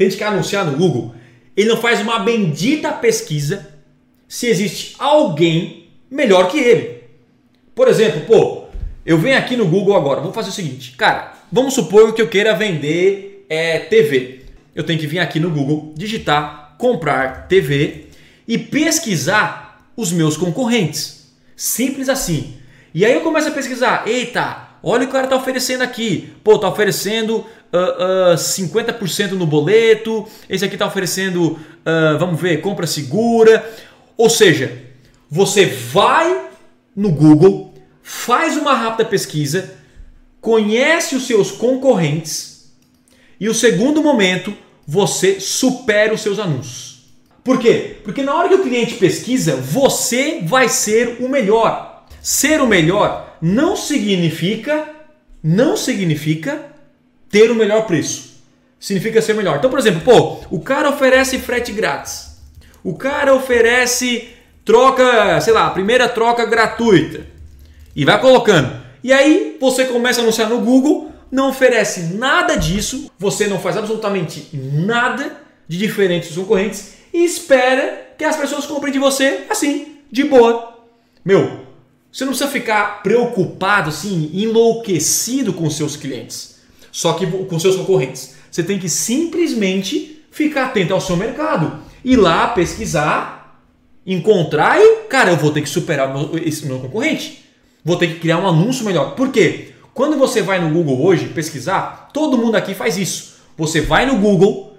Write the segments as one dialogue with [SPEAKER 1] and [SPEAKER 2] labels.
[SPEAKER 1] tem que anunciar no Google, ele não faz uma bendita pesquisa se existe alguém melhor que ele. Por exemplo, pô, eu venho aqui no Google agora, vou fazer o seguinte, cara, vamos supor que eu queira vender é, TV. Eu tenho que vir aqui no Google, digitar comprar TV e pesquisar os meus concorrentes. Simples assim. E aí eu começo a pesquisar, eita, olha o que o cara está oferecendo aqui. Pô, tá oferecendo uh, uh, 50% no boleto, esse aqui está oferecendo, uh, vamos ver, compra segura. Ou seja, você vai no Google, faz uma rápida pesquisa, conhece os seus concorrentes e o segundo momento você supera os seus anúncios. Por quê? Porque na hora que o cliente pesquisa, você vai ser o melhor. Ser o melhor não significa não significa ter o melhor preço. Significa ser melhor. Então, por exemplo, pô, o cara oferece frete grátis. O cara oferece troca, sei lá, primeira troca gratuita. E vai colocando. E aí você começa a anunciar no Google, não oferece nada disso, você não faz absolutamente nada de diferente dos concorrentes e espera que as pessoas comprem de você assim, de boa. Meu, você não precisa ficar preocupado, assim, enlouquecido com seus clientes, só que com seus concorrentes. Você tem que simplesmente ficar atento ao seu mercado, ir lá pesquisar, encontrar e, cara, eu vou ter que superar esse meu concorrente. Vou ter que criar um anúncio melhor. Por quê? Quando você vai no Google hoje pesquisar, todo mundo aqui faz isso. Você vai no Google,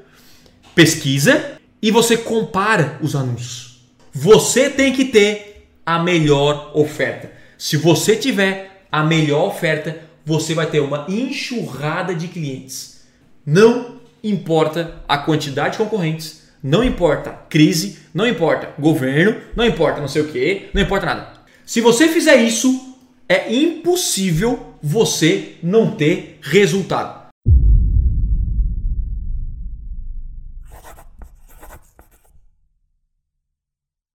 [SPEAKER 1] pesquisa e você compara os anúncios. Você tem que ter a melhor oferta. Se você tiver a melhor oferta, você vai ter uma enxurrada de clientes. Não importa a quantidade de concorrentes, não importa crise, não importa governo, não importa não sei o que, não importa nada. Se você fizer isso, é impossível você não ter resultado.